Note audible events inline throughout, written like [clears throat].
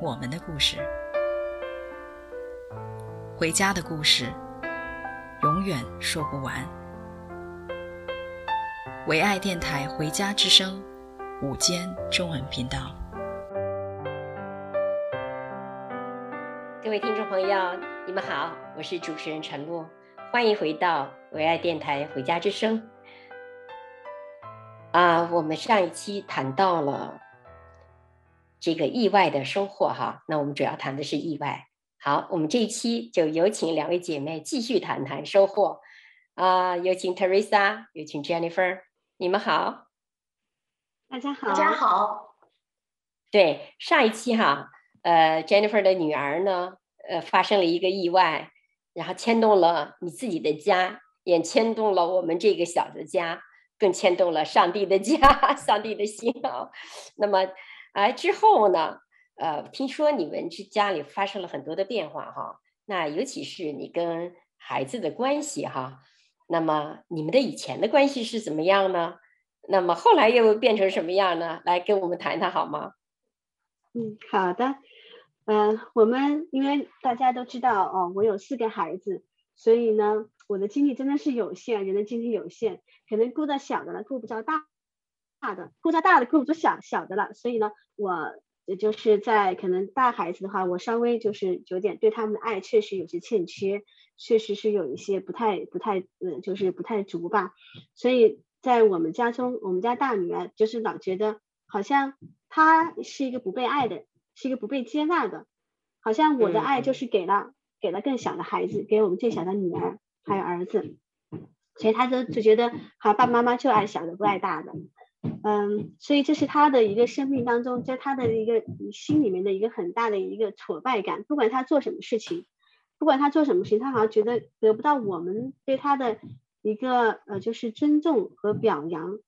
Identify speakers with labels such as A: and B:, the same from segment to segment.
A: 我们的故事，回家的故事。永远说不完。唯爱电台《回家之声》午间中文频道，
B: 各位听众朋友，你们好，我是主持人陈露，欢迎回到唯爱电台《回家之声》。啊，我们上一期谈到了这个意外的收获哈，那我们主要谈的是意外。好，我们这一期就有请两位姐妹继续谈谈收获。啊、呃，有请 Teresa，有请 Jennifer，你们好。
C: 大家好。
D: 大家好。
B: 对，上一期哈，呃，Jennifer 的女儿呢，呃，发生了一个意外，然后牵动了你自己的家，也牵动了我们这个小的家，更牵动了上帝的家，[laughs] 上帝的心啊。那么，哎、之后呢？呃，听说你们这家里发生了很多的变化哈，那尤其是你跟孩子的关系哈，那么你们的以前的关系是怎么样呢？那么后来又变成什么样呢？来跟我们谈谈好吗？
C: 嗯，好的。嗯、我们因为大家都知道哦，我有四个孩子，所以呢，我的精力真的是有限，人的精力有限，可能顾到小的了，顾不着大的，顾着大的顾不住小小的了，所以呢，我。也就是在可能大孩子的话，我稍微就是有点对他们的爱确实有些欠缺，确实是有一些不太不太嗯，就是不太足吧。所以在我们家中，我们家大女儿就是老觉得好像她是一个不被爱的，是一个不被接纳的，好像我的爱就是给了给了更小的孩子，给我们最小的女儿还有儿子，所以他就就觉得好，爸爸妈妈就爱小的不爱大的。嗯，所以这是他的一个生命当中，在他的一个心里面的一个很大的一个挫败感。不管他做什么事情，不管他做什么事情，他好像觉得得不到我们对他的一个呃，就是尊重和表扬。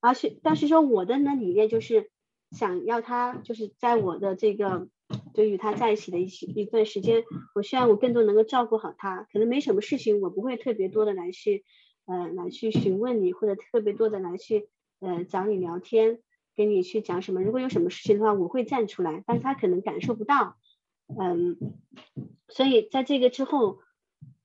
C: 而且，但是说我的呢理念就是想要他，就是在我的这个就与他在一起的一起一段时间，我希望我更多能够照顾好他。可能没什么事情，我不会特别多的来去呃来去询问你，或者特别多的来去。呃，找你聊天，跟你去讲什么？如果有什么事情的话，我会站出来，但是他可能感受不到，嗯，所以在这个之后，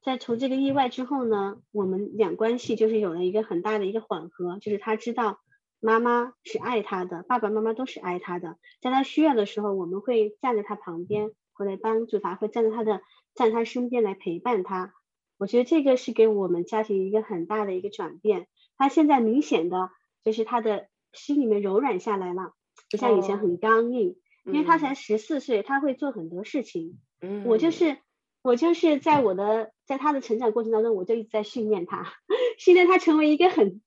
C: 在从这个意外之后呢，我们两关系就是有了一个很大的一个缓和，就是他知道妈妈是爱他的，爸爸妈妈都是爱他的，在他需要的时候，我们会站在他旁边，会来帮助他，会站在他的站在他身边来陪伴他。我觉得这个是给我们家庭一个很大的一个转变。他现在明显的。就是他的心里面柔软下来了，不像以前很刚硬。哦、因为他才十四岁，他会做很多事情。嗯，我就是我就是在我的在他的成长过程当中，我就一直在训练他，[laughs] 训练他成为一个很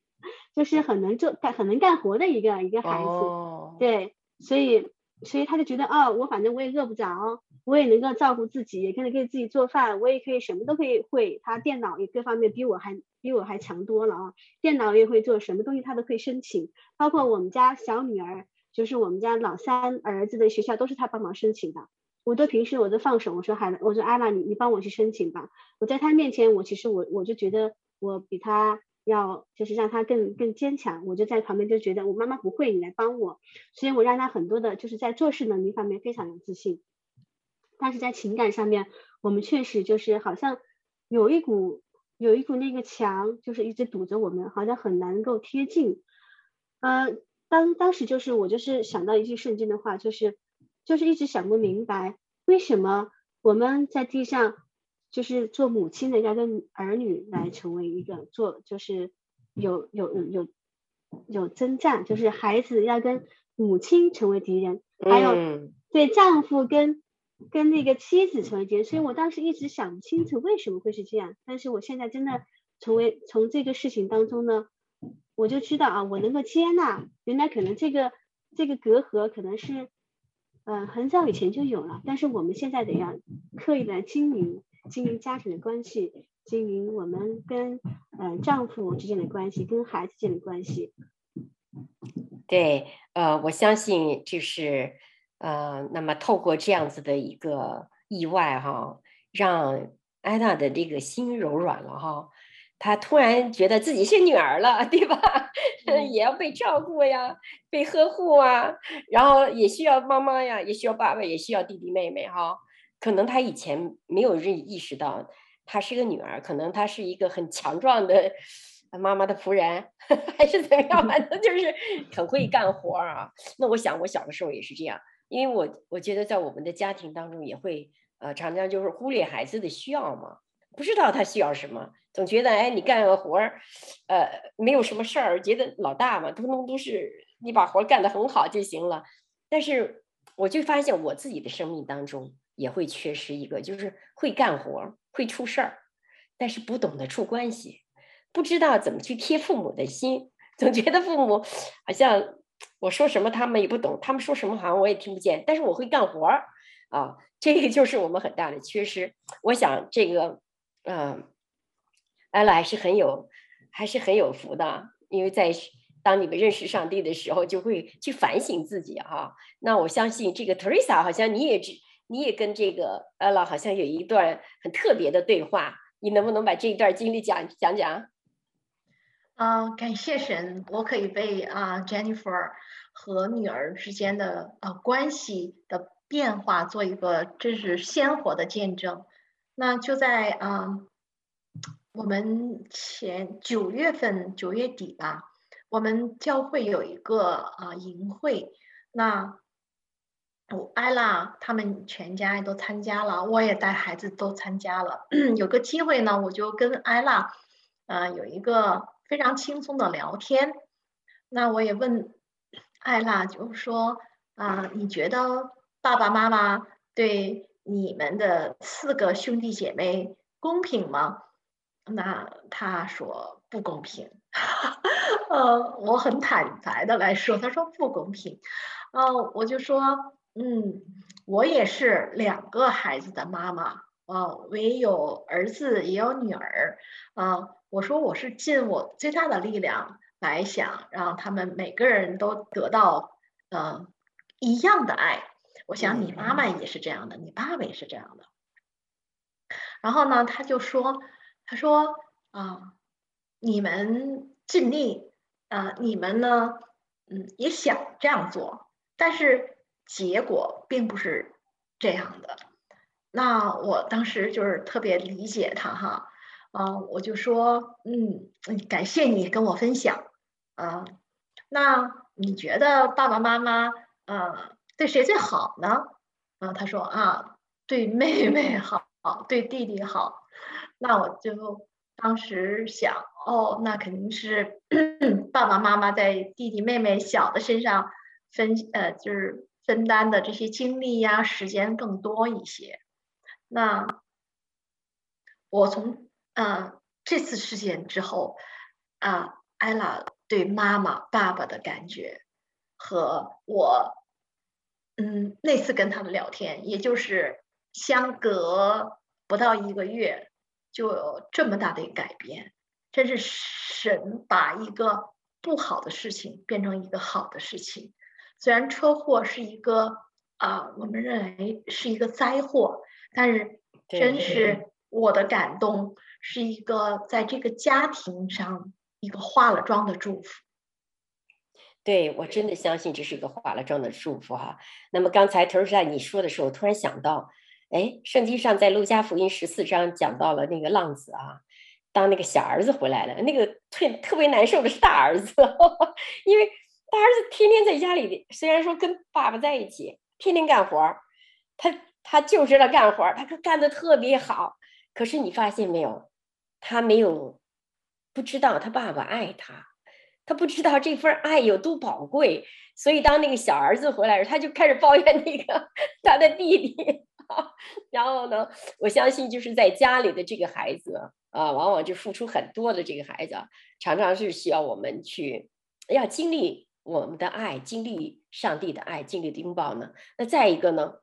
C: 就是很能做干很能干活的一个一个孩子。哦、对，所以所以他就觉得哦，我反正我也饿不着，我也能够照顾自己，也可能可以自己做饭，我也可以什么都可以会。他电脑也各方面比我还。比我还强多了啊！电脑也会做，什么东西他都可以申请，包括我们家小女儿，就是我们家老三儿子的学校都是他帮忙申请的。我都平时我都放手，我说孩子，我说艾玛，你你帮我去申请吧。我在他面前，我其实我我就觉得我比他要就是让他更更坚强。我就在旁边就觉得我妈妈不会，你来帮我。所以我让他很多的就是在做事能力方面非常有自信，但是在情感上面，我们确实就是好像有一股。有一股那个墙，就是一直堵着我们，好像很难够贴近。呃，当当时就是我就是想到一句圣经的话，就是就是一直想不明白，为什么我们在地上就是做母亲的要跟儿女来成为一个做，就是有有有有有征战，就是孩子要跟母亲成为敌人，还有对丈夫跟。跟那个妻子成为敌人，所以我当时一直想不清楚为什么会是这样。但是我现在真的成为从这个事情当中呢，我就知道啊，我能够接纳，原来可能这个这个隔阂可能是，嗯、呃，很早以前就有了，但是我们现在得要刻意来经营，经营家庭的关系，经营我们跟呃丈夫之间的关系，跟孩子之间的关系。
B: 对，呃，我相信就是呃，那么透过这样子的一个意外哈，让安娜的这个心柔软了哈。她突然觉得自己是女儿了，对吧？[laughs] 嗯、也要被照顾呀，被呵护啊，然后也需要妈妈呀，也需要爸爸，也需要弟弟妹妹哈。可能她以前没有认意识到，她是个女儿，可能她是一个很强壮的妈妈的仆人，还是怎么样？反正就是很会干活啊。那我想，我小的时候也是这样，因为我我觉得在我们的家庭当中也会呃常常就是忽略孩子的需要嘛。不知道他需要什么，总觉得哎，你干个活儿，呃，没有什么事儿，觉得老大嘛，通通都是你把活儿干得很好就行了。但是我就发现我自己的生命当中也会缺失一个，就是会干活、会出事儿，但是不懂得处关系，不知道怎么去贴父母的心，总觉得父母好像我说什么他们也不懂，他们说什么好像我也听不见，但是我会干活儿啊，这个就是我们很大的缺失。我想这个。嗯，艾拉还是很有，还是很有福的，因为在当你们认识上帝的时候，就会去反省自己哈、啊。那我相信这个 Teresa 好像你也知，你也跟这个艾拉好像有一段很特别的对话，你能不能把这一段经历讲讲讲？
D: 啊、感谢神，我可以为啊、Jennifer 和女儿之间的啊、呃、关系的变化做一个真是鲜活的见证。那就在啊、我们前九月份九月底吧，我们教会有一个啊营会，那我艾拉他们全家都参加了，我也带孩子都参加了。[clears throat] 有个机会呢，我就跟艾拉啊、呃、有一个非常轻松的聊天。那我也问艾拉，就是说啊、你觉得爸爸妈妈对？你们的四个兄弟姐妹公平吗？那他说不公平。[laughs] 呃，我很坦白的来说，他说不公平。呃，我就说，嗯，我也是两个孩子的妈妈啊，呃，唯有儿子也有女儿啊，呃。我说我是尽我最大的力量来想让他们每个人都得到呃一样的爱。我想你妈妈也是这样的，你爸爸也是这样的。然后呢，他就说：“他说啊，你们尽力啊，你们呢，嗯，也想这样做，但是结果并不是这样的。”那我当时就是特别理解他哈，啊，我就说：“嗯，感谢你跟我分享啊。那你觉得爸爸妈妈啊？”对谁最好呢？啊，他说啊，对妹妹好，对弟弟好。那我就当时想，哦，那肯定是 [clears throat] 爸爸妈妈在弟弟妹妹小的身上分，呃，就是分担的这些精力呀、时间更多一些。那我从啊这次事件之后，啊，艾拉对妈妈、爸爸的感觉和我。嗯，那次跟他们聊天，也就是相隔不到一个月，就有这么大的改变，真是神把一个不好的事情变成一个好的事情。虽然车祸是一个啊、呃，我们认为是一个灾祸，但是真是我的感动，是一个在这个家庭上一个化了妆的祝福。
B: 对，我真的相信这是一个化了妆的祝福哈。那么刚才特瑞莎你说的时候，突然想到，哎，圣经上在路加福音十四章讲到了那个浪子啊，当那个小儿子回来了，那个特特别难受的是大儿子，[laughs] 因为大儿子天天在家里，虽然说跟爸爸在一起，天天干活，他他就知道干活，他干得特别好，可是你发现没有，他没有不知道他爸爸爱他。他不知道这份爱有多宝贵，所以当那个小儿子回来时，他就开始抱怨那个他的弟弟。[laughs] 然后呢，我相信就是在家里的这个孩子啊，往往就付出很多的这个孩子，常常是需要我们去要经历我们的爱，经历上帝的爱，经历的拥抱呢？那再一个呢，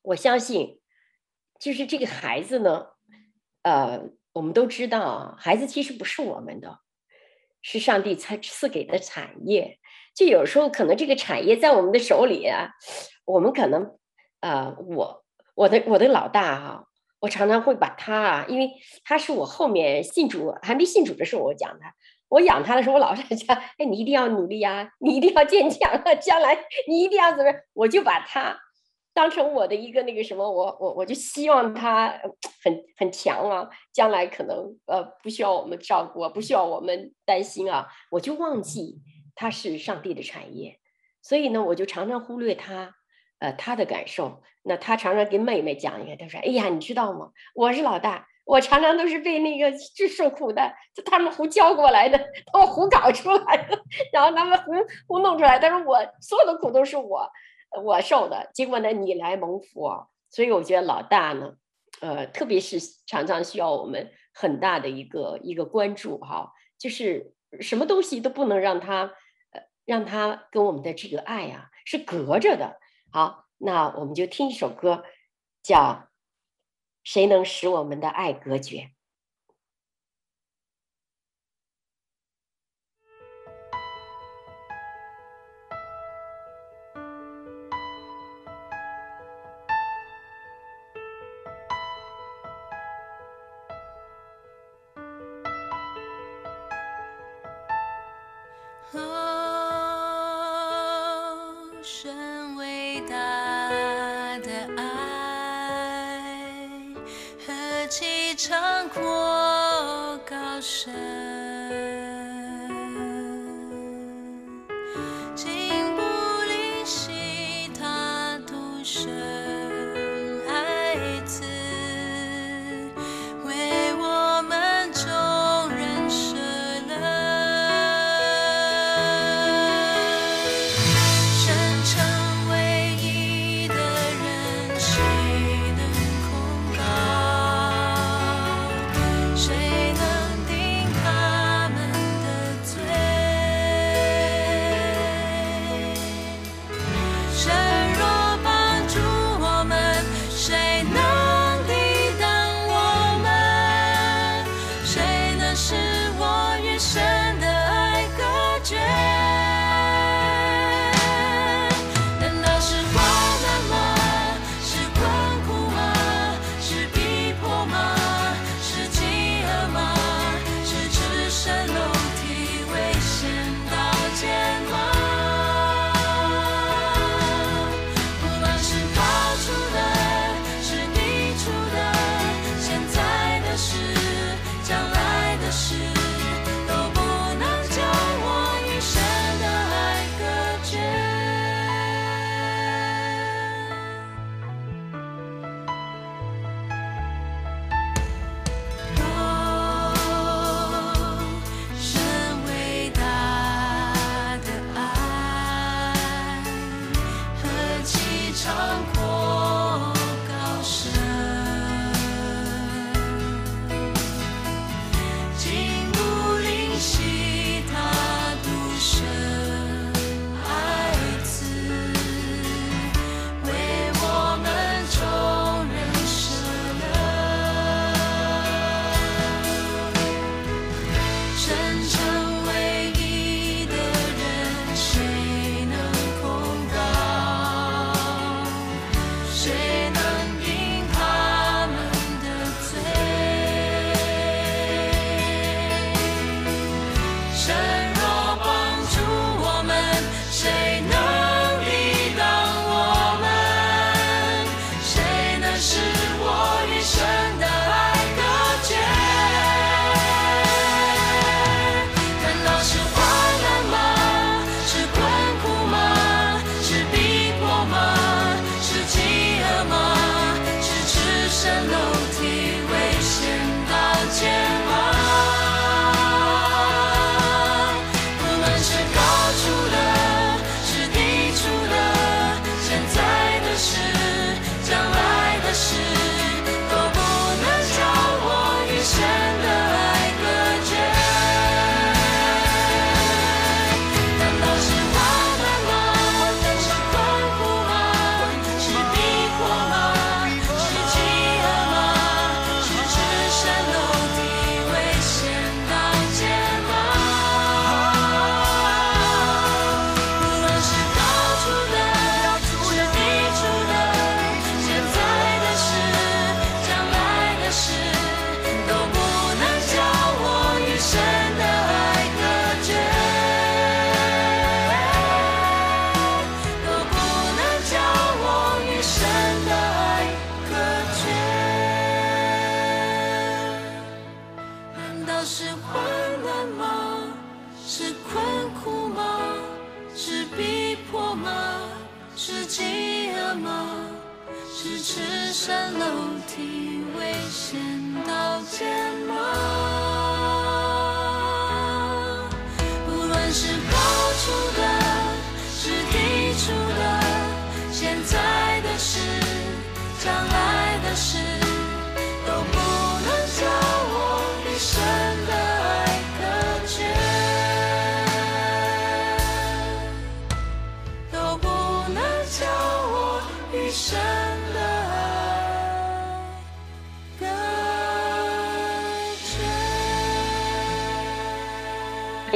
B: 我相信，就是这个孩子呢，呃，我们都知道，孩子其实不是我们的，是上帝才赐给的产业。就有时候可能这个产业在我们的手里啊，我们可能，呃，我我的我的老大哈、啊。我常常会把他啊，因为他是我后面信主还没信主的时候，我讲他，我养他的时候，我老是讲，哎，你一定要努力呀，你一定要坚强啊，将来你一定要怎么样？我就把他当成我的一个那个什么，我我我就希望他很很强啊，将来可能呃不需要我们照顾，不需要我们担心啊，我就忘记他是上帝的产业，所以呢，我就常常忽略他。呃，他的感受，那他常常跟妹妹讲一个，他说：“哎呀，你知道吗？我是老大，我常常都是被那个最受苦的，就他们胡教过来的，他们胡搞出来的，然后他们胡胡弄出来。但是我所有的苦都是我我受的，结果呢，你来蒙福。所以我觉得老大呢，呃，特别是常常需要我们很大的一个一个关注哈，就是什么东西都不能让他呃让他跟我们的这个爱啊是隔着的。”好，那我们就听一首歌，叫《谁能使我们的爱隔
E: 绝》。啊，神伟大唱过高声？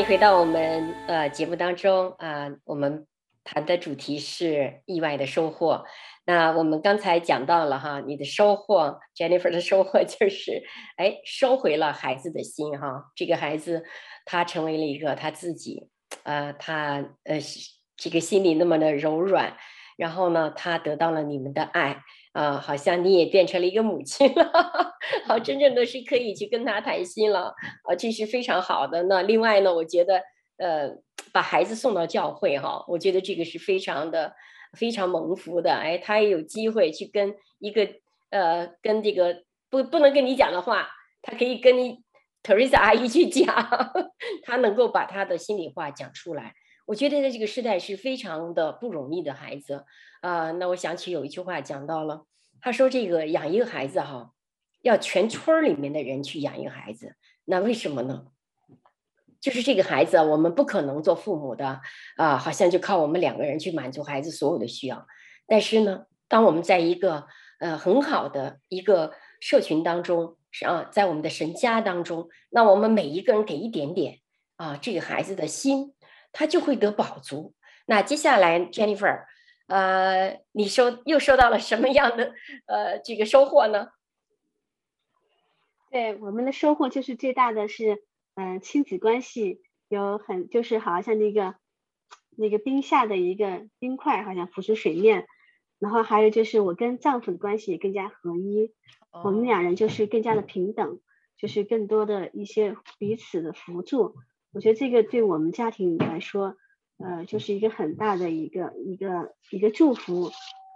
B: 回到我们呃节目当中啊、呃，我们谈的主题是意外的收获。那我们刚才讲到了哈，你的收获，Jennifer 的收获 [laughs] 就是，哎，收回了孩子的心哈。这个孩子他成为了一个他自己，呃，他呃这个心里那么的柔软，然后呢，他得到了你们的爱。啊、呃，好像你也变成了一个母亲了，好，真正的是可以去跟他谈心了，啊、呃，这是非常好的。那另外呢，我觉得，呃，把孩子送到教会哈，我觉得这个是非常的非常蒙福的。哎，他也有机会去跟一个呃，跟这个不不能跟你讲的话，他可以跟你 Teresa 阿姨去讲，[laughs] 他能够把他的心里话讲出来。我觉得在这个时代是非常的不容易的孩子啊、那我想起有一句话讲到了，他说这个养一个孩子哈，要全村里面的人去养一个孩子。那为什么呢？就是这个孩子我们不可能做父母的啊，好像就靠我们两个人去满足孩子所有的需要。但是呢，当我们在一个呃很好的一个社群当中，啊，在我们的神家当中，那我们每一个人给一点点啊，这个孩子的心。他就会得饱足。那接下来，Jennifer，呃，你收又收到了什么样的呃这个收获呢？
C: 对，我们的收获就是最大的是，嗯、呃，亲子关系有很就是好像那个那个冰下的一个冰块，好像浮出水面。然后还有就是我跟丈夫的关系也更加合一，哦、我们两人就是更加的平等，就是更多的一些彼此的辅助。我觉得这个对我们家庭来说，呃，就是一个很大的一个一个一个祝福。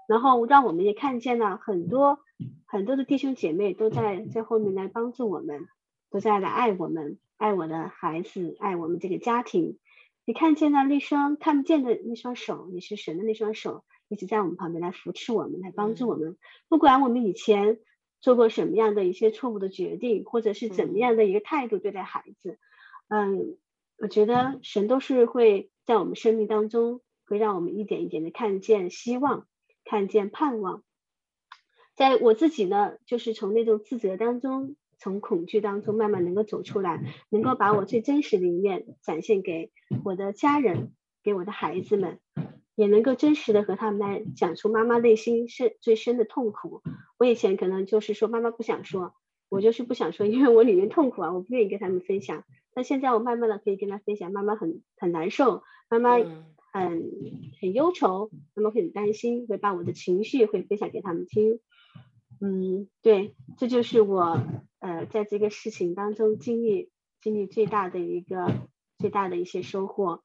C: 然后让我们也看见了很多很多的弟兄姐妹都在在后面来帮助我们，都在来爱我们，爱我的孩子，爱我们这个家庭。你看见了那双看不见的那双手，也是神的那双手，一直在我们旁边来扶持我们，来帮助我们。不管我们以前做过什么样的一些错误的决定，或者是怎么样的一个态度对待孩子，嗯。我觉得神都是会在我们生命当中，会让我们一点一点的看见希望，看见盼望。在我自己呢，就是从那种自责当中，从恐惧当中慢慢能够走出来，能够把我最真实的一面展现给我的家人，给我的孩子们，也能够真实的和他们来讲出妈妈内心是最深的痛苦。我以前可能就是说妈妈不想说，我就是不想说，因为我里面痛苦啊，我不愿意跟他们分享。那现在我慢慢的可以跟他分享，妈妈很很难受，妈妈很很忧愁，妈妈会很担心，会把我的情绪会分享给他们听。嗯，对，这就是我呃在这个事情当中经历经历最大的一个最大的一些收获，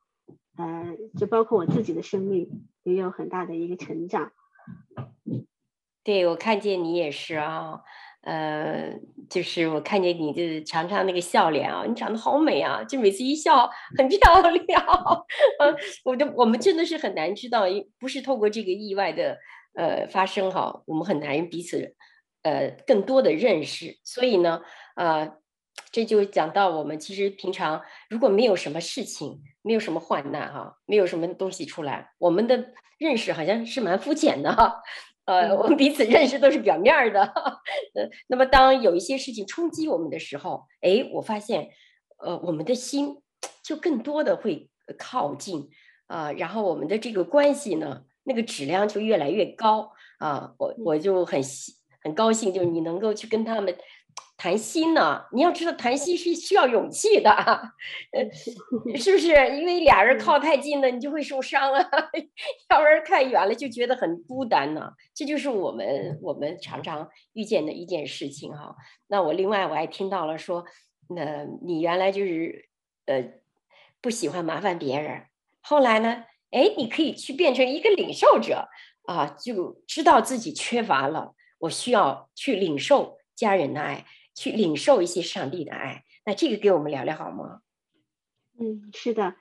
C: 呃，就包括我自己的生命也有很大的一个成长。
B: 对，我看见你也是啊。呃，就是我看见你就是常常那个笑脸啊，你长得好美啊，就每次一笑很漂亮。[laughs] 呃，我就我们真的是很难知道，不是透过这个意外的呃发生哈，我们很难彼此呃更多的认识。所以呢，呃，这就讲到我们其实平常如果没有什么事情，没有什么患难哈，没有什么东西出来，我们的认识好像是蛮肤浅的哈。呃，我们彼此认识都是表面的，呃，[laughs] 那么当有一些事情冲击我们的时候，哎，我发现，呃，我们的心就更多的会靠近啊，呃，然后我们的这个关系呢，那个质量就越来越高啊，我我就很很高兴，就是你能够去跟他们。谈心呢，你要知道谈心是需要勇气的，呃，是不是？因为俩人靠太近了，你就会受伤啊；[laughs] 要不然太远了就觉得很孤单呢。这就是我们我们常常遇见的一件事情哈。那我另外我还听到了说，那你原来就是呃不喜欢麻烦别人，后来呢，哎，你可以去变成一个领受者。啊，就知道自己缺乏了，我需要去领受家人的爱，去领受一些上帝的爱。那这个给我们聊聊好吗？
C: 嗯，是的，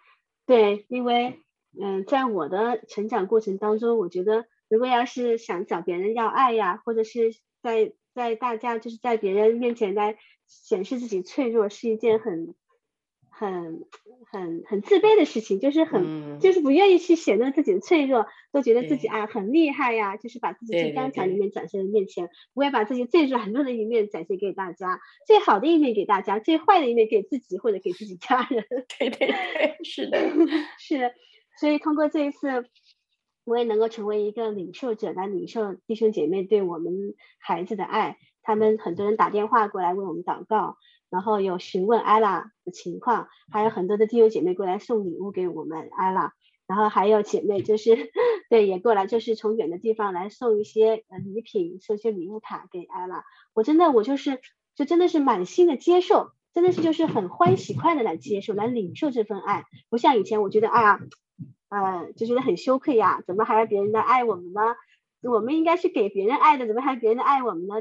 C: 对，因为嗯、在我的成长过程当中，我觉得如果要是想找别人要爱呀，或者是在在大家就是在别人面前来显示自己脆弱，是一件很。很很很自卑的事情，就是很、嗯、就是不愿意去显露自己的脆弱，都觉得自己啊很厉害呀，就是把自己最刚强的一面展现在面前，不会把自己最软弱的一面展现给大家，最好的一面给大家，最坏的一面给自己或者给自己家人。[laughs]
B: 对对对，是的，[laughs]
C: 是的。所以通过这一次，我也能够成为一个领受者，来领受弟兄姐妹对我们孩子的爱。他们很多人打电话过来为我们祷告。然后有询问艾拉的情况，还有很多的弟兄姐妹过来送礼物给我们艾拉，然后还有姐妹就是 [laughs] 对也过来，就是从远的地方来送一些呃礼品，送一些礼物卡给艾拉。我真的我就是就真的是满心的接受，真的是就是很欢喜快的来接受来领受这份爱，不像以前我觉得哎呀，呃就觉得很羞愧呀，怎么还要别人来爱我们呢？我们应该是给别人爱的，怎么还别人爱我们呢？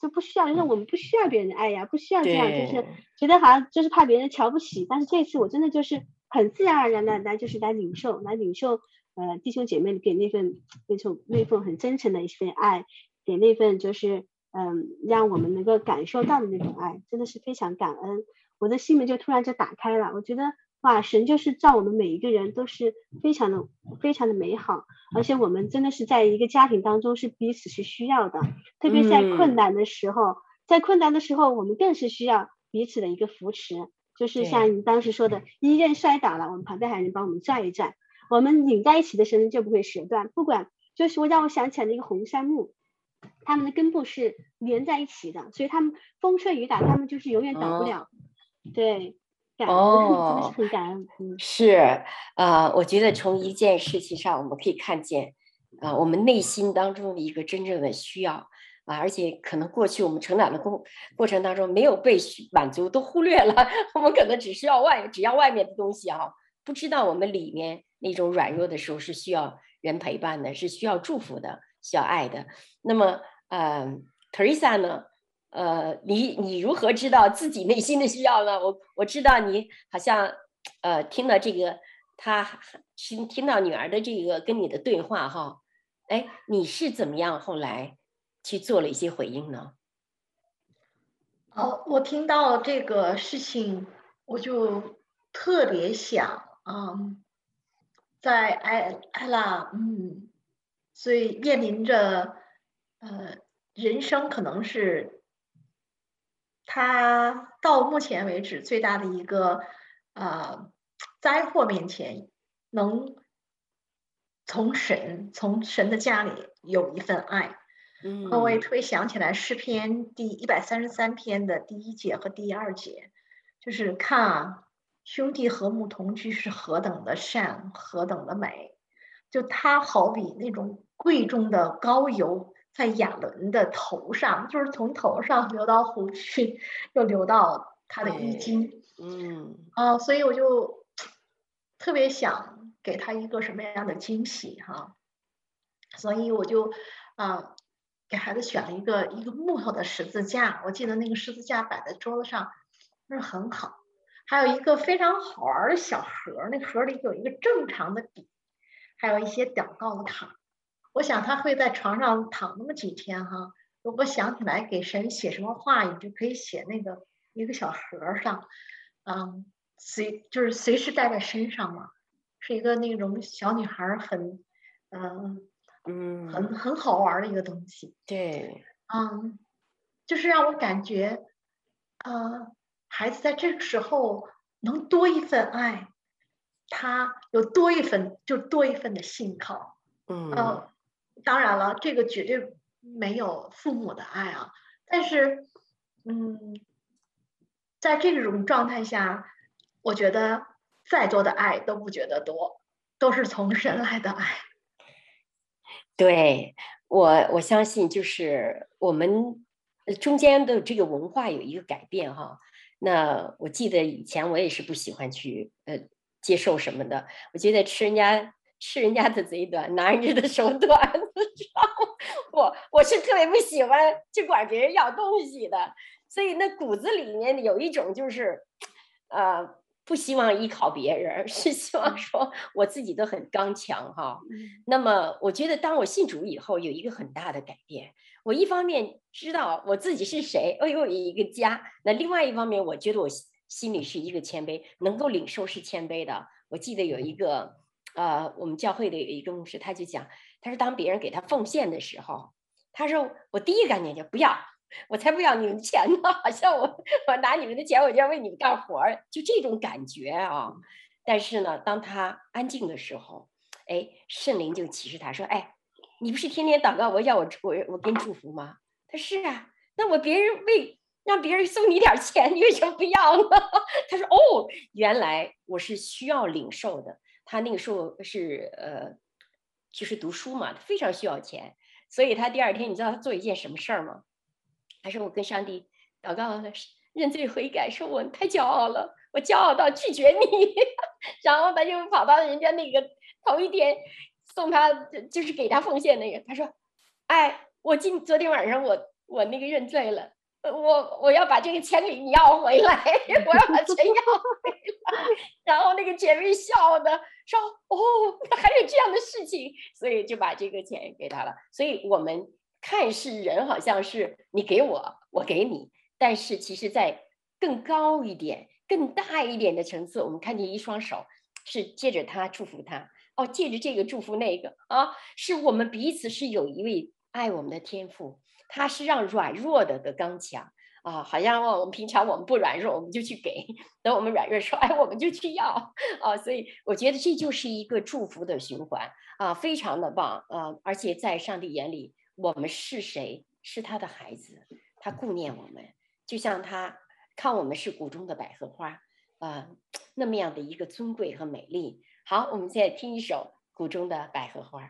C: 就不需要，因为我们不需要别人的爱呀，不需要这样，就是觉得好像就是怕别人瞧不起。但是这次我真的就是很自然而然的来，就是来领受，来领受，呃，弟兄姐妹给那份那种那份很真诚的一份爱，给那份就是嗯，让我们能够感受到的那种爱，真的是非常感恩。我的心门就突然就打开了，我觉得。哇，神就是造我们每一个人都是非常的、非常的美好，而且我们真的是在一个家庭当中是彼此是需要的，特别在困难的时候，嗯、在困难的时候，我们更是需要彼此的一个扶持。就是像你当时说的，一个人摔倒了，我们旁边还能帮我们拽一拽，我们拧在一起的绳就不会折断。不管，就是我让我想起来那个红杉木，它们的根部是连在一起的，所以它们风吹雨打，它们就是永远倒不了。哦、对。哦，是很感恩。
B: 是，呃，我觉得从一件事情上，我们可以看见，呃，我们内心当中的一个真正的需要啊，而且可能过去我们成长的过过程当中没有被满足，都忽略了，[laughs] 我们可能只需要外，只要外面的东西啊，不知道我们里面那种软弱的时候是需要人陪伴的，是需要祝福的，需要爱的。那么，呃，Teresa 呢？呃，你你如何知道自己内心的需要呢？我我知道你好像，呃，听了这个，他听听到女儿的这个跟你的对话哈，哎，你是怎么样后来去做了一些回应呢？
D: 哦，我听到这个事情，我就特别想，嗯，在艾艾拉，嗯，所以面临着，呃，人生可能是。他到目前为止最大的一个呃灾祸面前，能从神从神的家里有一份爱，嗯，我也特别想起来诗篇第一百三十三篇的第一节和第二节，就是看啊，兄弟和睦同居是何等的善，何等的美，就它好比那种贵重的膏油。在亚伦的头上，就是从头上流到胡须，又流到他的衣襟。嗯，啊，所以我就特别想给他一个什么样的惊喜哈，所以我就啊给孩子选了一个一个木头的十字架，我记得那个十字架摆在桌子上，那是很好。还有一个非常好玩的小盒，那个盒里有一个正常的笔，还有一些祷告的卡。我想他会在床上躺那么几天哈，如果想起来给神写什么话语，就可以写那个一个小盒上，嗯，随就是随时带在身上嘛，是一个那种小女孩很，嗯嗯，很很好玩的一个东西。
B: 对，
D: 嗯，就是让我感觉，呃，孩子在这个时候能多一份爱，他有多一份就多一份的信靠，嗯。呃当然了，这个绝对没有父母的爱啊。但是，嗯，在这种状态下，我觉得再多的爱都不觉得多，都是从神来的爱。[laughs]
B: 对，我，我相信就是我们中间的这个文化有一个改变哈。那我记得以前我也是不喜欢去呃接受什么的，我觉得吃人家。吃人家的嘴短，拿人家的手短。[laughs] 知道我我是特别不喜欢去管别人要东西的，所以那骨子里面有一种就是，呃，不希望依靠别人，是希望说我自己都很刚强哈。那么我觉得当我信主以后，有一个很大的改变。我一方面知道我自己是谁，我有一个家；那另外一方面，我觉得我心里是一个谦卑，能够领受是谦卑的。我记得有一个。呃，我们教会的一个牧师，他就讲，他说当别人给他奉献的时候，他说我第一个概念就不要，我才不要你们钱呢，[laughs] 好像我我拿你们的钱，我就要为你们干活儿，就这种感觉啊。但是呢，当他安静的时候，哎，圣灵就启示他说，哎，你不是天天祷告我要我我我给你祝福吗？他说是啊，那我别人为让别人送你点钱，你为什么不要呢？[laughs] 他说哦，原来我是需要领受的。他那个时候是呃，就是读书嘛，非常需要钱，所以他第二天你知道他做一件什么事儿吗？他说我跟上帝祷告认罪悔改，说我太骄傲了，我骄傲到拒绝你，[laughs] 然后他就跑到人家那个头一天送他就是给他奉献那个，他说，哎，我今昨天晚上我我那个认罪了。我我要把这个钱给你要回来，[laughs] 我要把钱要回来。[laughs] 然后那个姐妹笑的说：“哦，还有这样的事情，所以就把这个钱给他了。”所以我们看似人好像是你给我，我给你，但是其实，在更高一点、更大一点的层次，我们看见一双手是借着他祝福他，哦，借着这个祝福那个啊，是我们彼此是有一位爱我们的天父。他是让软弱的得刚强啊，好像我们平常我们不软弱，我们就去给；等我们软弱说，哎，我们就去要啊。所以我觉得这就是一个祝福的循环啊，非常的棒啊！而且在上帝眼里，我们是谁？是他的孩子，他顾念我们，就像他看我们是谷中的百合花啊，那么样的一个尊贵和美丽。好，我们现在听一首《谷中的百合花》。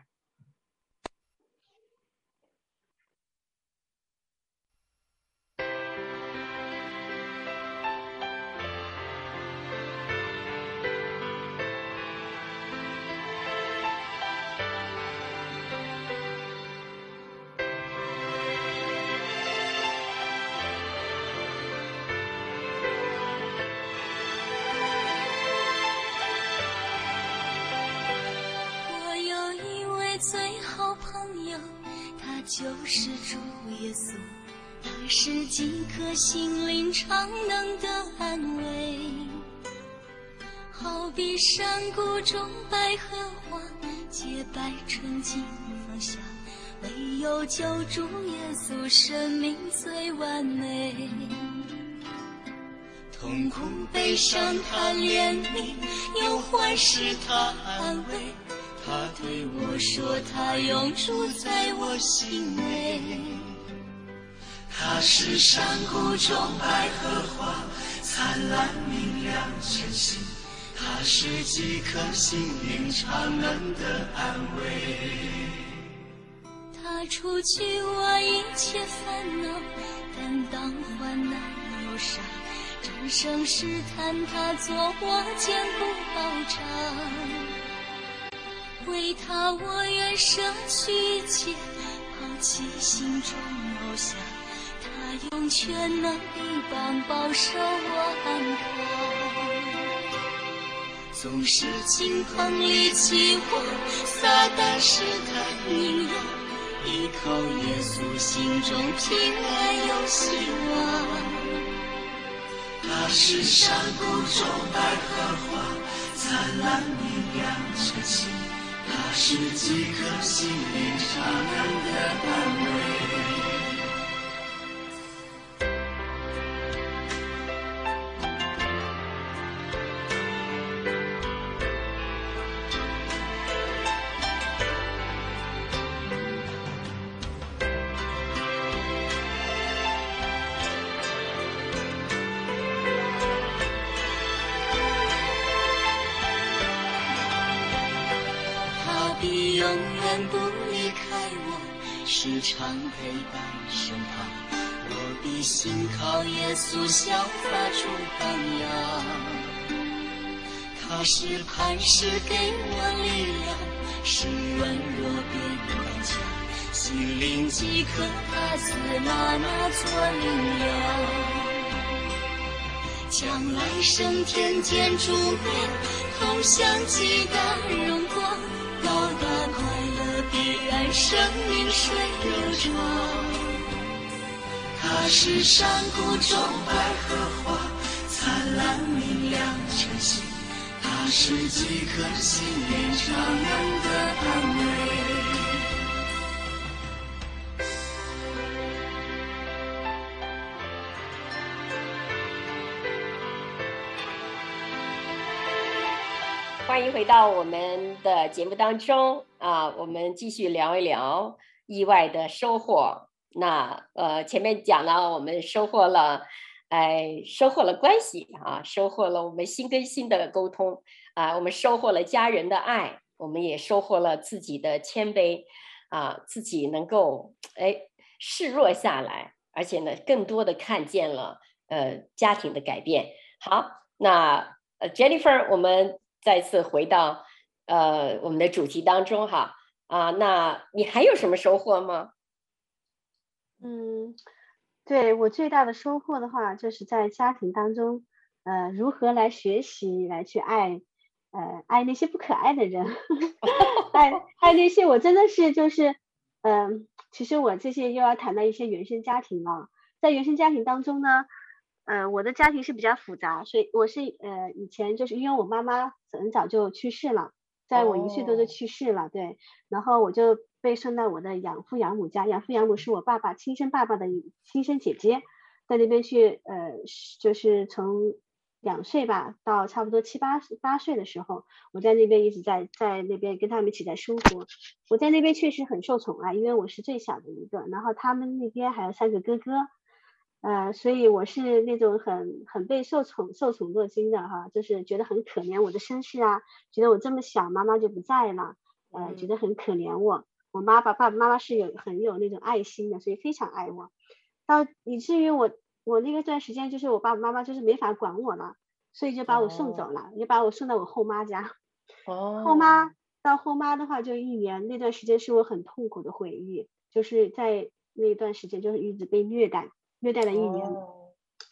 E: 就是主耶稣，他是几颗心灵常能的安慰，好比山谷中百合花，洁白纯净芳香，唯有救主耶稣，生命最完美。痛苦悲伤他怜悯，忧患时他安慰。他对我说：“他永住在我心内。他是山谷中百合花，灿烂明亮晨星。他是几颗心灵常能的安慰。他除去我一切烦恼，担当患难忧伤，战胜试探，他做我坚固保障。”为他，我愿舍去一切，抛弃心中偶像。他用全能臂膀保守我安康。纵使倾盆离弃我，撒旦试探引诱，依靠耶稣，心中平安有希望。他是山谷中百合花，灿烂明亮晨曦。他是几颗心灵常能的安慰。常陪伴身旁，我必信靠耶稣，效法主榜样。他是磐石，给我力量，是软弱变刚强，心灵饥渴，他赐吗哪做灵粮。将来升天见主面，同享极大荣光，依然，生命水流长。它是山谷中百合花，灿烂明亮晨曦。它是几颗心灵长人的安慰。
B: 欢迎回到我们的节目当中啊，我们继续聊一聊意外的收获。那呃，前面讲了，我们收获了，哎，收获了关系啊，收获了我们心跟心的沟通啊，我们收获了家人的爱，我们也收获了自己的谦卑啊，自己能够哎示弱下来，而且呢，更多的看见了呃家庭的改变。好，那呃 Jennifer，我们再次回到呃我们的主题当中哈。啊，那你还有什么收获吗？
C: 嗯，对，我最大的收获的话，就是在家庭当中，呃，如何来学习来去爱，呃，爱那些不可爱的人，[laughs] 爱爱那些我真的是就是，嗯、呃，其实我这些又要谈到一些原生家庭了，在原生家庭当中呢，呃，我的家庭是比较复杂，所以我是呃以前就是因为我妈妈很早就去世了，在我一岁多就去世了，oh. 对，然后我就。被送到我的养父养母家，养父养母是我爸爸亲生爸爸的亲生姐姐，在那边去，呃，就是从两岁吧到差不多七八八岁的时候，我在那边一直在在那边跟他们一起在生活。我在那边确实很受宠爱，因为我是最小的一个，然后他们那边还有三个哥哥，呃，所以我是那种很很被受宠受宠若惊的哈，就是觉得很可怜我的身世啊，觉得我这么小，妈妈就不在了，呃，觉得很可怜我。我妈爸爸爸妈妈是有很有那种爱心的，所以非常爱我，到以至于我我那个段时间就是我爸爸妈妈就是没法管我了，所以就把我送走了，就把我送到我后妈家。哦。后妈到后妈的话就一年，那段时间是我很痛苦的回忆，就是在那段时间就是一直被虐待，虐待了一年，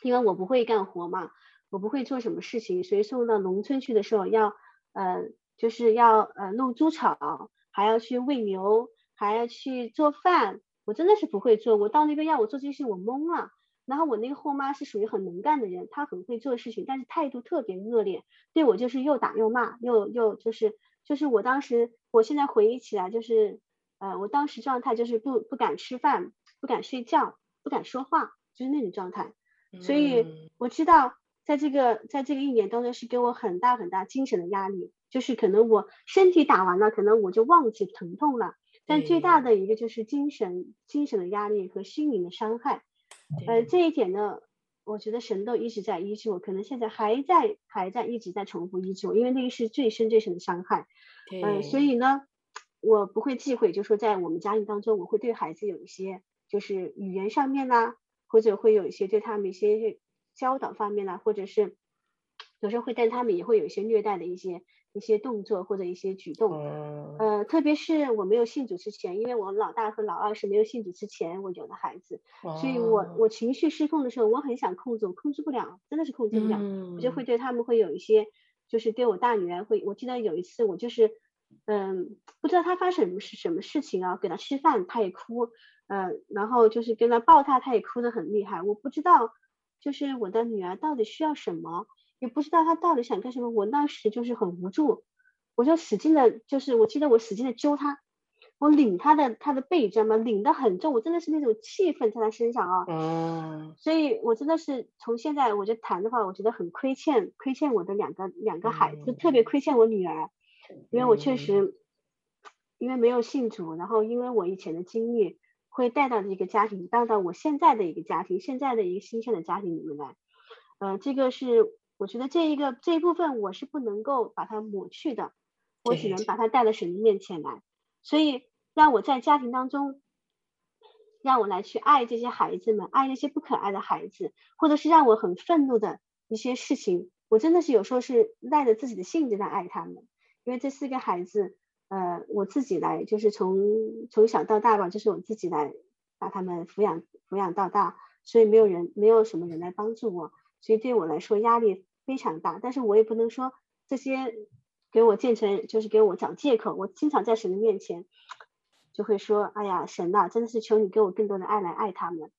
C: 因为我不会干活嘛，我不会做什么事情，所以送到农村去的时候要呃就是要呃弄猪草。还要去喂牛，还要去做饭，我真的是不会做。我到那边要我做这些事情，我懵了。然后我那个后妈是属于很能干的人，她很会做事情，但是态度特别恶劣，对我就是又打又骂，又又就是就是我当时，我现在回忆起来就是，呃，我当时状态就是不不敢吃饭，不敢睡觉，不敢说话，就是那种状态。所以我知道，在这个在这个一年当中是给我很大很大精神的压力。就是可能我身体打完了，可能我就忘记疼痛了。但最大的一个就是精神精神的压力和心灵的伤害。呃，这一点呢，我觉得神都一直在医治我，可能现在还在还在一直在重复医治我，因为那个是最深最深的伤害。呃，所以呢，我不会忌讳，就说在我们家庭当中，我会对孩子有一些就是语言上面呢，或者会有一些对他们一些教导方面啦，或者是有时候会对他们也会有一些虐待的一些。一些动作或者一些举动，呃，特别是我没有信主之前，因为我老大和老二是没有信主之前我有的孩子，所以我我情绪失控的时候，我很想控制，我控制不了，真的是控制不了，我就会对他们会有一些，就是对我大女儿会，我记得有一次我就是，嗯，不知道她发生什么事什么事情啊，给她吃饭她也哭，呃，然后就是跟他抱他，他也哭得很厉害，我不知道，就是我的女儿到底需要什么。也不知道她到底想干什么，我当时就是很无助，我就使劲的，就是我记得我使劲的揪她，我拧她的她的背，知道吗？拧得很重，我真的是那种气愤在她身上啊。嗯。所以我真的是从现在我就谈的话，我觉得很亏欠，亏欠我的两个两个孩子，特别亏欠我女儿，因为我确实，因为没有信主，然后因为我以前的经历，会带到这个家庭，带到我现在的一个家庭，现在的一个新鲜的家庭里面来，呃，这个是。我觉得这一个这一部分我是不能够把它抹去的，我只能把它带到神的面前来。所以让我在家庭当中，让我来去爱这些孩子们，爱那些不可爱的孩子，或者是让我很愤怒的一些事情，我真的是有时候是赖着自己的性子在爱他们。因为这四个孩子，呃，我自己来，就是从从小到大吧，就是我自己来把他们抚养抚养到大，所以没有人没有什么人来帮助我，所以对我来说压力非常大。但是我也不能说这些给我建成就是给我找借口，我经常在神的面前就会说，哎呀，神呐，真的是求你给我更多的爱来爱他们。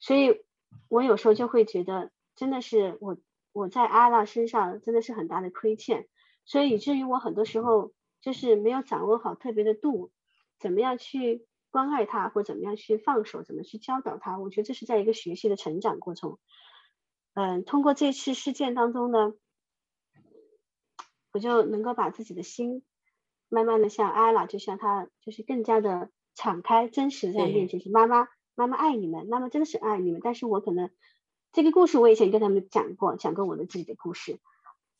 C: 所以我有时候就会觉得，真的是我我在阿拉身上真的是很大的亏欠，所以以至于我很多时候。就是没有掌握好特别的度，怎么样去关爱他，或怎么样去放手，怎么去教导他？我觉得这是在一个学习的成长过程。嗯，通过这次事件当中呢，我就能够把自己的心慢慢的像阿拉，就像他，就是更加的敞开、真实在面前。是妈妈，妈妈爱你们，妈妈真的是爱你们。但是我可能这个故事我以前跟他们讲过，讲过我的自己的故事，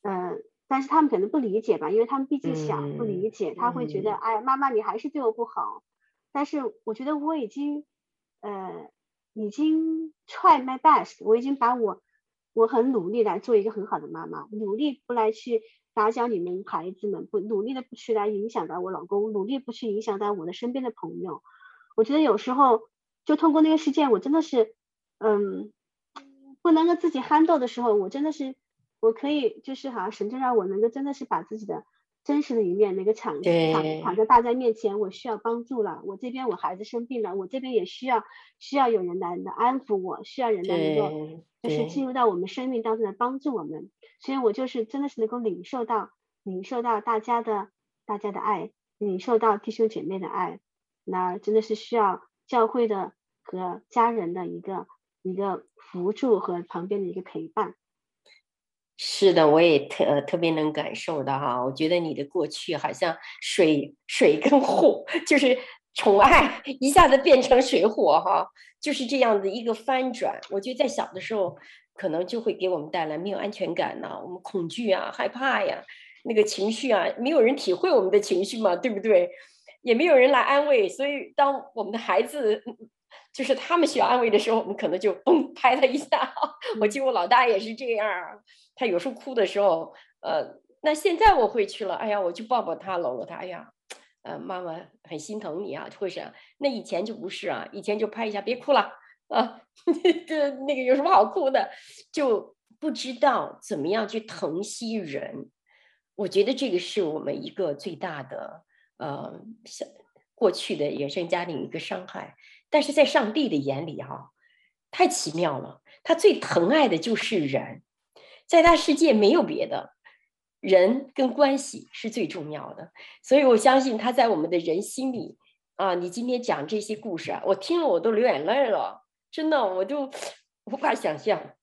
C: 嗯。但是他们可能不理解吧，因为他们毕竟小，不理解，嗯、他会觉得，嗯、哎，妈妈你还是对我不好。但是我觉得我已经，呃，已经 try my best，我已经把我，我很努力来做一个很好的妈妈，努力不来去打搅你们孩子们，不努力的不去来影响到我老公，努力不去影响到我的身边的朋友。我觉得有时候就通过那个事件，我真的是，嗯，不能够自己 handle 的时候，我真的是。我可以就是好像神就让我能够真的是把自己的真实的一面那个敞敞敞在大家面前，我需要帮助了，我这边我孩子生病了，我这边也需要需要有人来来安抚我，需要人来能够就是进入到我们生命当中来帮助我们，所以我就是真的是能够领受到领受到大家的大家的爱，领受到弟兄姐妹的爱，那真的是需要教会的和家人的一个一个辅助和旁边的一个陪伴。
B: 是的，我也特特别能感受到哈。我觉得你的过去好像水水跟火，就是宠爱一下子变成水火哈，就是这样的一个翻转。我觉得在小的时候，可能就会给我们带来没有安全感呢，我们恐惧啊、害怕呀，那个情绪啊，没有人体会我们的情绪嘛，对不对？也没有人来安慰，所以当我们的孩子。就是他们需要安慰的时候，我们可能就嘣拍他一下。[laughs] 我记得我老大也是这样，他有时候哭的时候，呃，那现在我会去了，哎呀，我去抱抱他，搂搂他，哎呀，呃，妈妈很心疼你啊，会是。那以前就不是啊，以前就拍一下，别哭了啊，[laughs] 这那个有什么好哭的？就不知道怎么样去疼惜人。我觉得这个是我们一个最大的呃，过去的原生家庭一个伤害。但是在上帝的眼里，哈，太奇妙了。他最疼爱的就是人，在他世界没有别的，人跟关系是最重要的。所以我相信他在我们的人心里啊。你今天讲这些故事啊，我听了我都流眼泪了，真的，我就无法想象，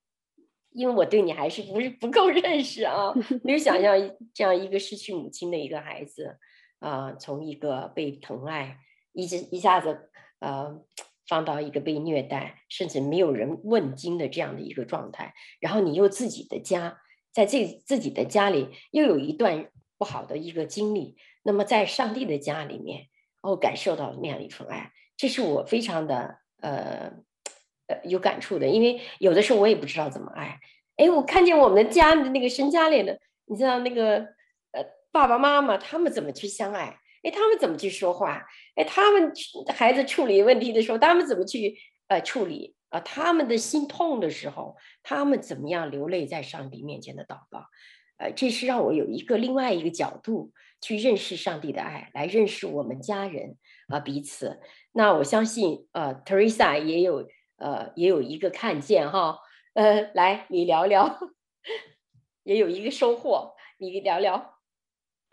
B: 因为我对你还是不是不够认识啊，[laughs] 没有想象这样一个失去母亲的一个孩子啊，从一个被疼爱，一直一下子。呃，放到一个被虐待，甚至没有人问津的这样的一个状态，然后你又自己的家，在这自己的家里又有一段不好的一个经历，那么在上帝的家里面，哦，感受到了那样一份爱，这是我非常的呃呃有感触的，因为有的时候我也不知道怎么爱，哎，我看见我们的家那个神家里的，你知道那个呃爸爸妈妈他们怎么去相爱。哎，他们怎么去说话？哎，他们孩子处理问题的时候，他们怎么去呃处理啊、他们的心痛的时候，他们怎么样流泪在上帝面前的祷告？呃，这是让我有一个另外一个角度去认识上帝的爱，来认识我们家人啊、彼此。那我相信呃，Teresa 也有呃也有一个看见哈，呃，来你聊聊，[laughs] 也有一个收获，你聊聊。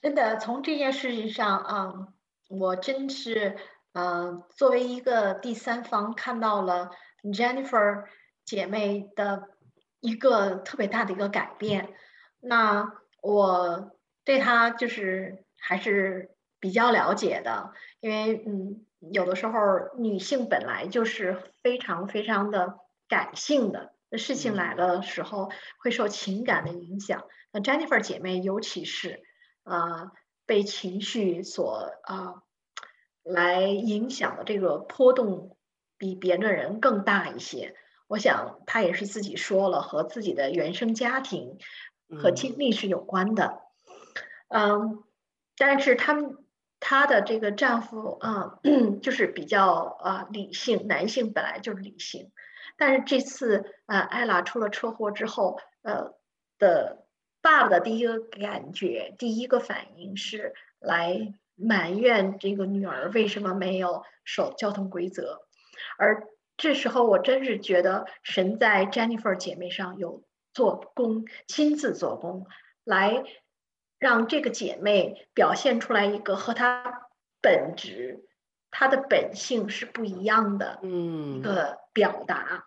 D: 真的，从这件事情上啊，我真是呃，作为一个第三方看到了 Jennifer 姐妹的一个特别大的一个改变。那我对她就是还是比较了解的，因为嗯，有的时候女性本来就是非常非常的感性的，事情来的时候会受情感的影响。那 Jennifer 姐妹尤其是。啊，被情绪所啊来影响的这个波动比别的人更大一些。我想他也是自己说了，和自己的原生家庭和经历是有关的。嗯，但是他们。她的这个丈夫啊、呃，[clears throat] 就是比较啊、呃、理性，男性本来就是理性，但是这次啊、呃，艾拉出了车祸之后，呃的爸爸的第一个感觉，第一个反应是来埋怨这个女儿为什么没有守交通规则，而这时候我真是觉得神在 Jennifer 姐妹上有做工，亲自做工来。让这个姐妹表现出来一个和她本质、她的本性是不一样的，一个表达。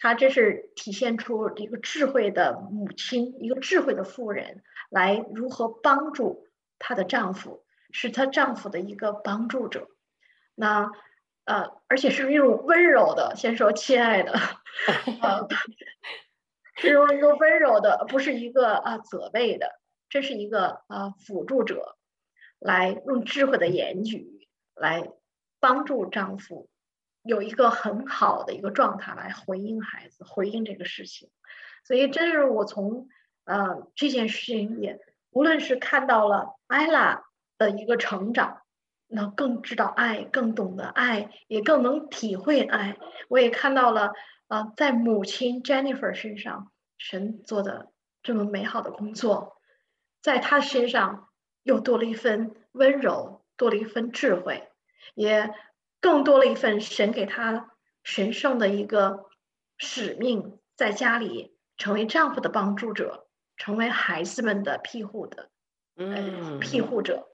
D: 她这是体现出一个智慧的母亲，一个智慧的妇人，来如何帮助她的丈夫，是她丈夫的一个帮助者。那呃，而且是一种温柔的，先说亲爱的，[laughs] 呃，是用一个温柔的，不是一个啊责备的。这是一个啊辅助者，来用智慧的言语来帮助丈夫有一个很好的一个状态来回应孩子，回应这个事情。所以，真是我从呃这件事情也，无论是看到了艾拉的一个成长，那更知道爱，更懂得爱，也更能体会爱。我也看到了、呃，在母亲 Jennifer 身上，神做的这么美好的工作。在他身上又多了一份温柔，多了一份智慧，也更多了一份神给他神圣的一个使命，在家里成为丈夫的帮助者，成为孩子们的庇护的，嗯，庇护者。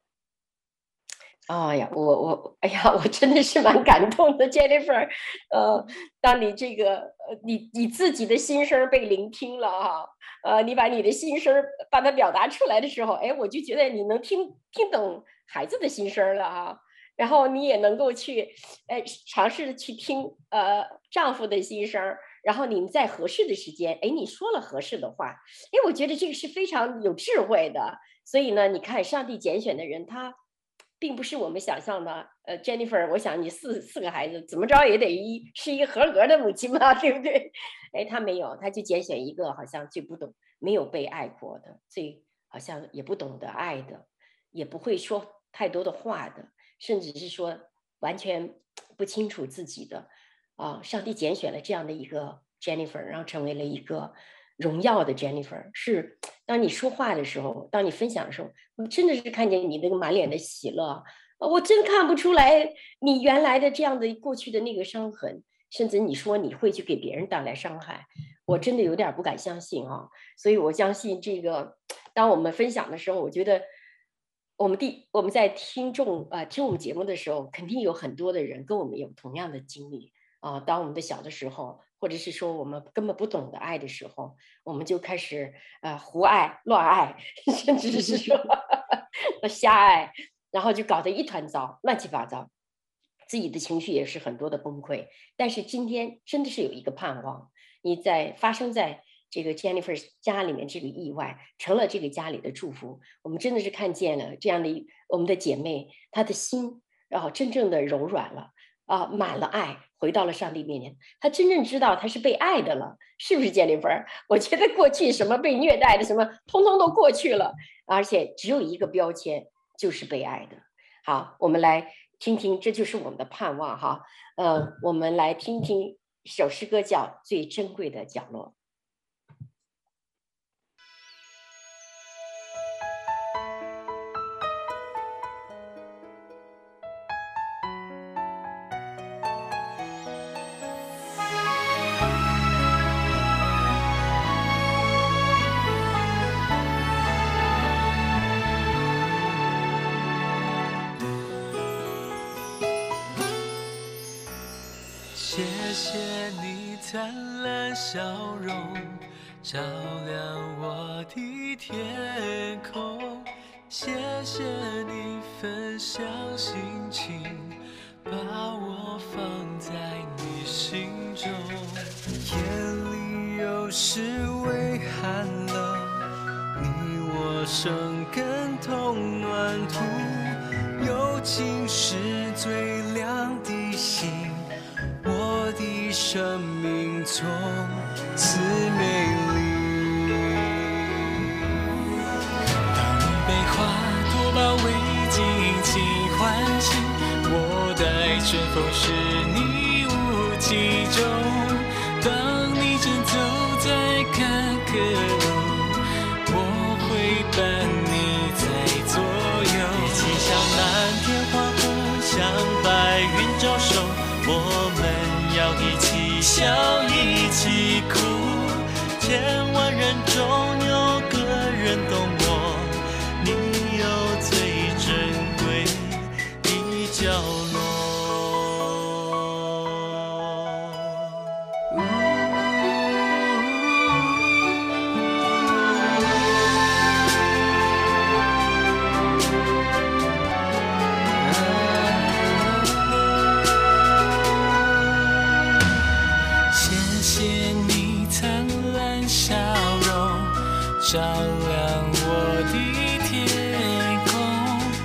B: 哎呀，我我，哎呀，我真的是蛮感动的，Jennifer。呃，当你这个，呃，你你自己的心声被聆听了哈，呃，你把你的心声把它表达出来的时候，哎，我就觉得你能听听懂孩子的心声了哈。然后你也能够去，哎，尝试去听呃丈夫的心声，然后你们在合适的时间，哎，你说了合适的话，哎，我觉得这个是非常有智慧的。所以呢，你看上帝拣选的人，他。并不是我们想象的，呃，Jennifer，我想你四四个孩子怎么着也得一是一个合格的母亲嘛，对不对？哎，他没有，他就拣选一个好像最不懂、没有被爱过的，最好像也不懂得爱的，也不会说太多的话的，甚至是说完全不清楚自己的，啊，上帝拣选了这样的一个 Jennifer，然后成为了一个。荣耀的 Jennifer 是，当你说话的时候，当你分享的时候，我真的是看见你那个满脸的喜乐，我真看不出来你原来的这样的过去的那个伤痕，甚至你说你会去给别人带来伤害，我真的有点不敢相信啊！所以我相信这个，当我们分享的时候，我觉得我们第我们在听众啊听我们节目的时候，肯定有很多的人跟我们有同样的经历啊，当我们的小的时候。或者是说我们根本不懂得爱的时候，我们就开始呃胡爱乱爱，[laughs] 甚至是说瞎爱，然后就搞得一团糟，乱七八糟，自己的情绪也是很多的崩溃。但是今天真的是有一个盼望，你在发生在这个 Jennifer 家里面这个意外，成了这个家里的祝福。我们真的是看见了这样的一我们的姐妹，她的心然后真正的柔软了。啊，满了爱，回到了上帝面前，他真正知道他是被爱的了，是不是 Jennifer？？[laughs] 我觉得过去什么被虐待的什么，通通都过去了，而且只有一个标签，就是被爱的。好，我们来听听，这就是我们的盼望哈。呃，我们来听听首诗歌，叫《最珍贵的角落》。
F: 谢你灿烂笑容照亮我的天空，谢谢你分享心情，把我放在你心中。夜里有时微寒冷，你我生根同暖土，友情是最亮的星，我的生命从此美丽，当你被花朵包围，尽情欢喜，我待春风是你，无尽中。笑容，照亮我的天空。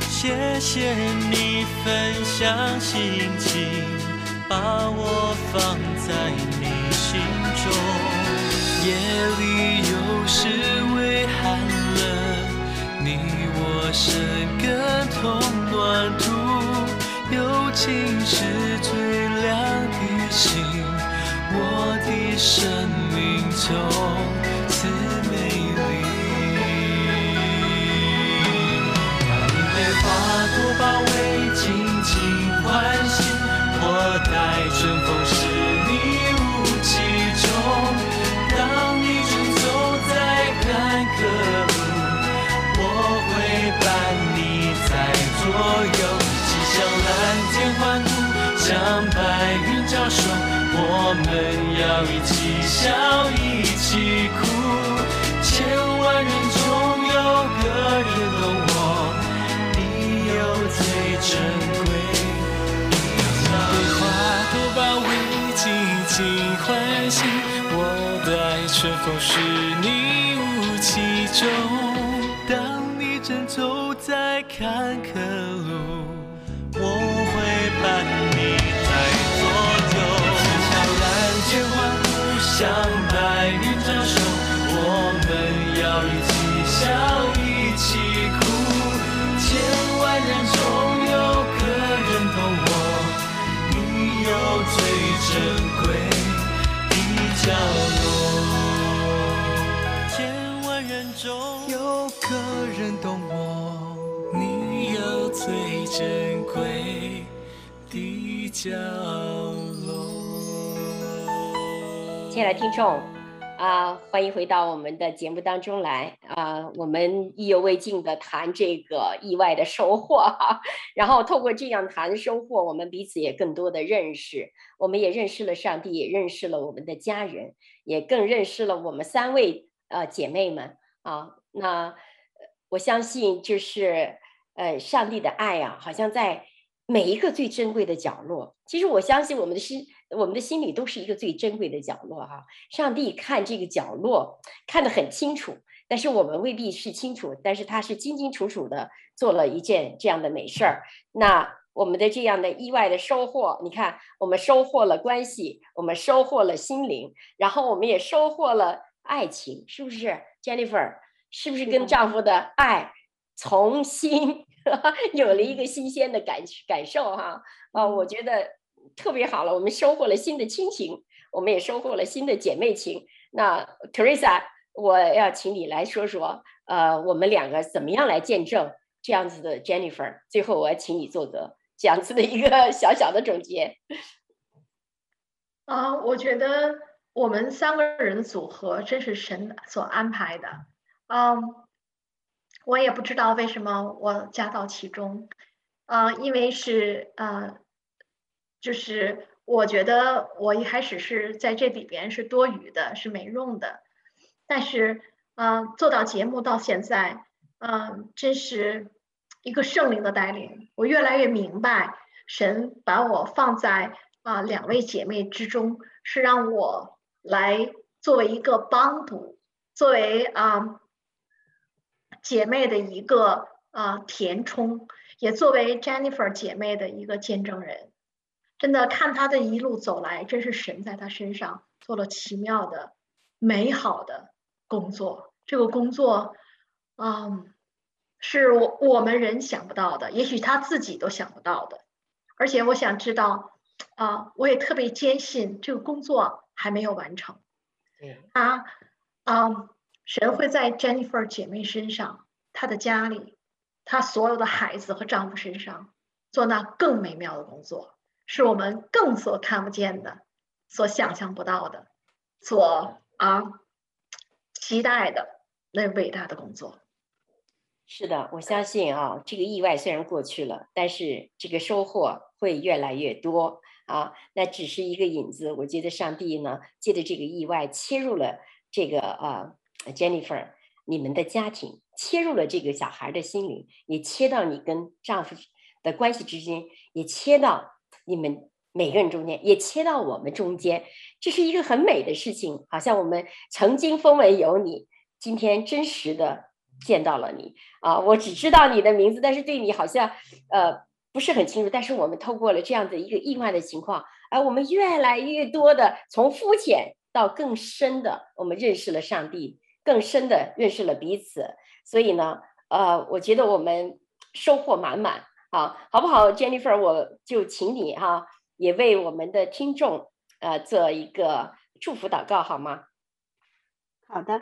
F: 谢谢你分享心情，把我放在你心中。夜里有时微寒冷，你我生根同暖土，友情是最亮的星。我的生命从此美丽。当你被花朵包围，紧紧欢喜；我带着我们要一起笑，一起哭，千万人中有个人懂我，你有最珍贵的。被花朵包围，尽情欢喜，我待春风是你雾气中。当你正走在坎坷路，我会伴你向白云招手，我们要一起笑，一起哭。千万人中有个人懂我，你有最珍贵的角落。千万人中有个人懂我，你有最珍贵的角落。
B: 亲爱的听众啊，欢迎回到我们的节目当中来啊！我们意犹未尽的谈这个意外的收获，[laughs] 然后透过这样谈收获，我们彼此也更多的认识，我们也认识了上帝，也认识了我们的家人，也更认识了我们三位呃姐妹们啊。那我相信就是呃上帝的爱啊，好像在每一个最珍贵的角落。其实我相信我们的心。我们的心里都是一个最珍贵的角落哈，上帝看这个角落看得很清楚，但是我们未必是清楚，但是他是清清楚楚的做了一件这样的美事儿。那我们的这样的意外的收获，你看，我们收获了关系，我们收获了心灵，然后我们也收获了爱情，是不是，Jennifer？是不是跟丈夫的爱重新 [laughs] 有了一个新鲜的感感受哈？啊，我觉得。特别好了，我们收获了新的亲情，我们也收获了新的姐妹情。那 Teresa，我要请你来说说，呃，我们两个怎么样来见证这样子的 Jennifer？最后，我要请你做个这样子的一个 [laughs] 小小的总结。
D: 啊，我觉得我们三个人的组合真是神所安排的。嗯，我也不知道为什么我加到其中，啊，因为是呃。就是我觉得我一开始是在这里边是多余的，是没用的，但是嗯、做到节目到现在，嗯、呃，真是一个圣灵的带领，我越来越明白，神把我放在啊、两位姐妹之中，是让我来作为一个帮补，作为啊、姐妹的一个啊、填充，也作为 Jennifer 姐妹的一个见证人。真的看他的一路走来，真是神在他身上做了奇妙的、美好的工作。这个工作，嗯，是我我们人想不到的，也许他自己都想不到的。而且我想知道，啊、呃，我也特别坚信这个工作还没有完成。
B: 对
D: 啊，啊，神会在 Jennifer 姐妹身上，她的家里，她所有的孩子和丈夫身上做那更美妙的工作，是我们更所看不见的，所想象不到的，所啊期待的那伟大的工作。
B: 是的，我相信啊，这个意外虽然过去了，但是这个收获会越来越多啊。那只是一个引子，我觉得上帝呢，借着这个意外切入了这个啊，Jennifer，你们的家庭，切入了这个小孩的心灵，也切到你跟丈夫的关系之间，也切到你们每个人中间，也切到我们中间，这是一个很美的事情。好像我们曾经风闻有你，今天真实的。见到了你啊，我只知道你的名字，但是对你好像呃不是很清楚。但是我们透过了这样的一个意外的情况，而、啊、我们越来越多的从肤浅到更深的，我们认识了上帝，更深的认识了彼此。所以呢，呃，我觉得我们收获满满好，好不好，Jennifer？我就请你哈、也为我们的听众呃做一个祝福祷告，好吗？
C: 好的。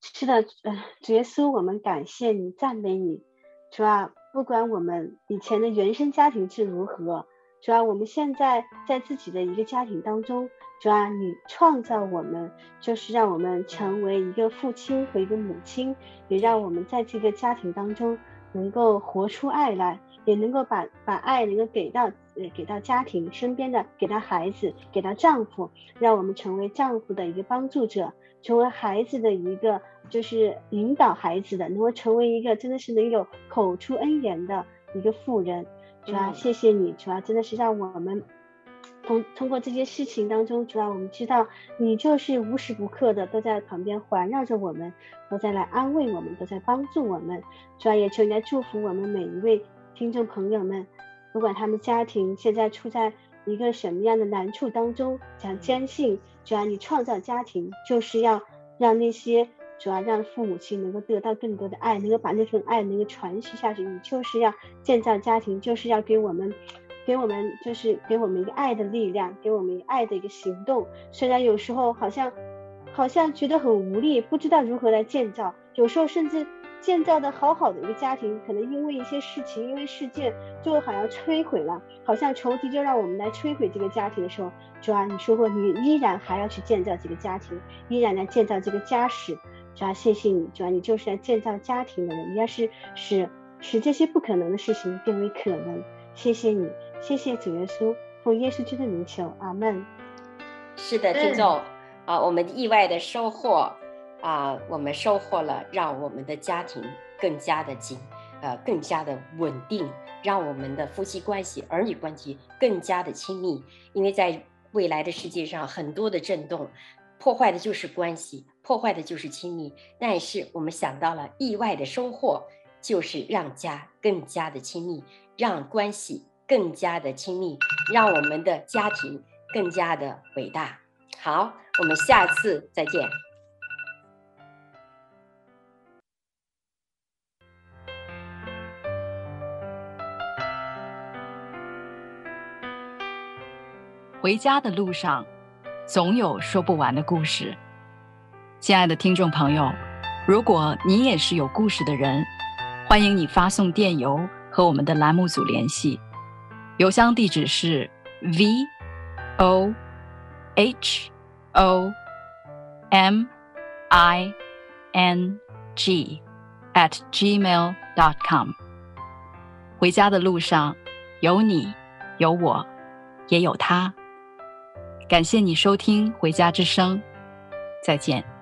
C: 是的，呃，主耶稣，我们感谢你，赞美你，主啊，不管我们以前的原生家庭是如何，主啊，我们现在在自己的一个家庭当中，主啊，你创造我们，就是让我们成为一个父亲和一个母亲，也让我们在这个家庭当中能够活出爱来，也能够把把爱能够给到呃给到家庭身边的，给到孩子，给到丈夫，让我们成为丈夫的一个帮助者。成为孩子的一个，就是引导孩子的，能够成为一个真的是能有口出恩言的一个妇人，主要谢谢你，主要真的是让我们通通过这些事情当中，主要我们知道你就是无时不刻的都在旁边环绕着我们，都在来安慰我们，都在帮助我们，主要也求你来祝福我们每一位听众朋友们，不管他们家庭现在处在。一个什么样的难处当中，想坚信，主要你创造家庭就是要让那些主要让父母亲能够得到更多的爱，能够把那份爱能够传续下去。你就是要建造家庭，就是要给我们，给我们就是给我们一个爱的力量，给我们爱的一个行动。虽然有时候好像好像觉得很无力，不知道如何来建造，有时候甚至。建造的好好的一个家庭，可能因为一些事情，因为事件，就好像摧毁了，好像仇敌就让我们来摧毁这个家庭的时候，主啊，你说过你依然还要去建造这个家庭，依然来建造这个家室，主啊，谢谢你，主啊，你就是来建造家庭的人，你要是使使这些不可能的事情变为可能，谢谢你，谢谢主耶稣，奉耶稣基督的名求，阿门。
B: 是的，听众啊，我们意外的收获。啊，我们收获了，让我们的家庭更加的紧，呃，更加的稳定，让我们的夫妻关系、儿女关系更加的亲密。因为在未来的世界上，很多的震动，破坏的就是关系，破坏的就是亲密。但是我们想到了意外的收获，就是让家更加的亲密，让关系更加的亲密，让我们的家庭更加的伟大。好，我们下次再见。
A: 回家的路上，总有说不完的故事。亲爱的听众朋友，如果你也是有故事的人，欢迎你发送电邮和我们的栏目组联系。邮箱地址是 v o h o m i n g at gmail dot com。回家的路上，有你，有我，也有他。感谢你收听《回家之声》，再见。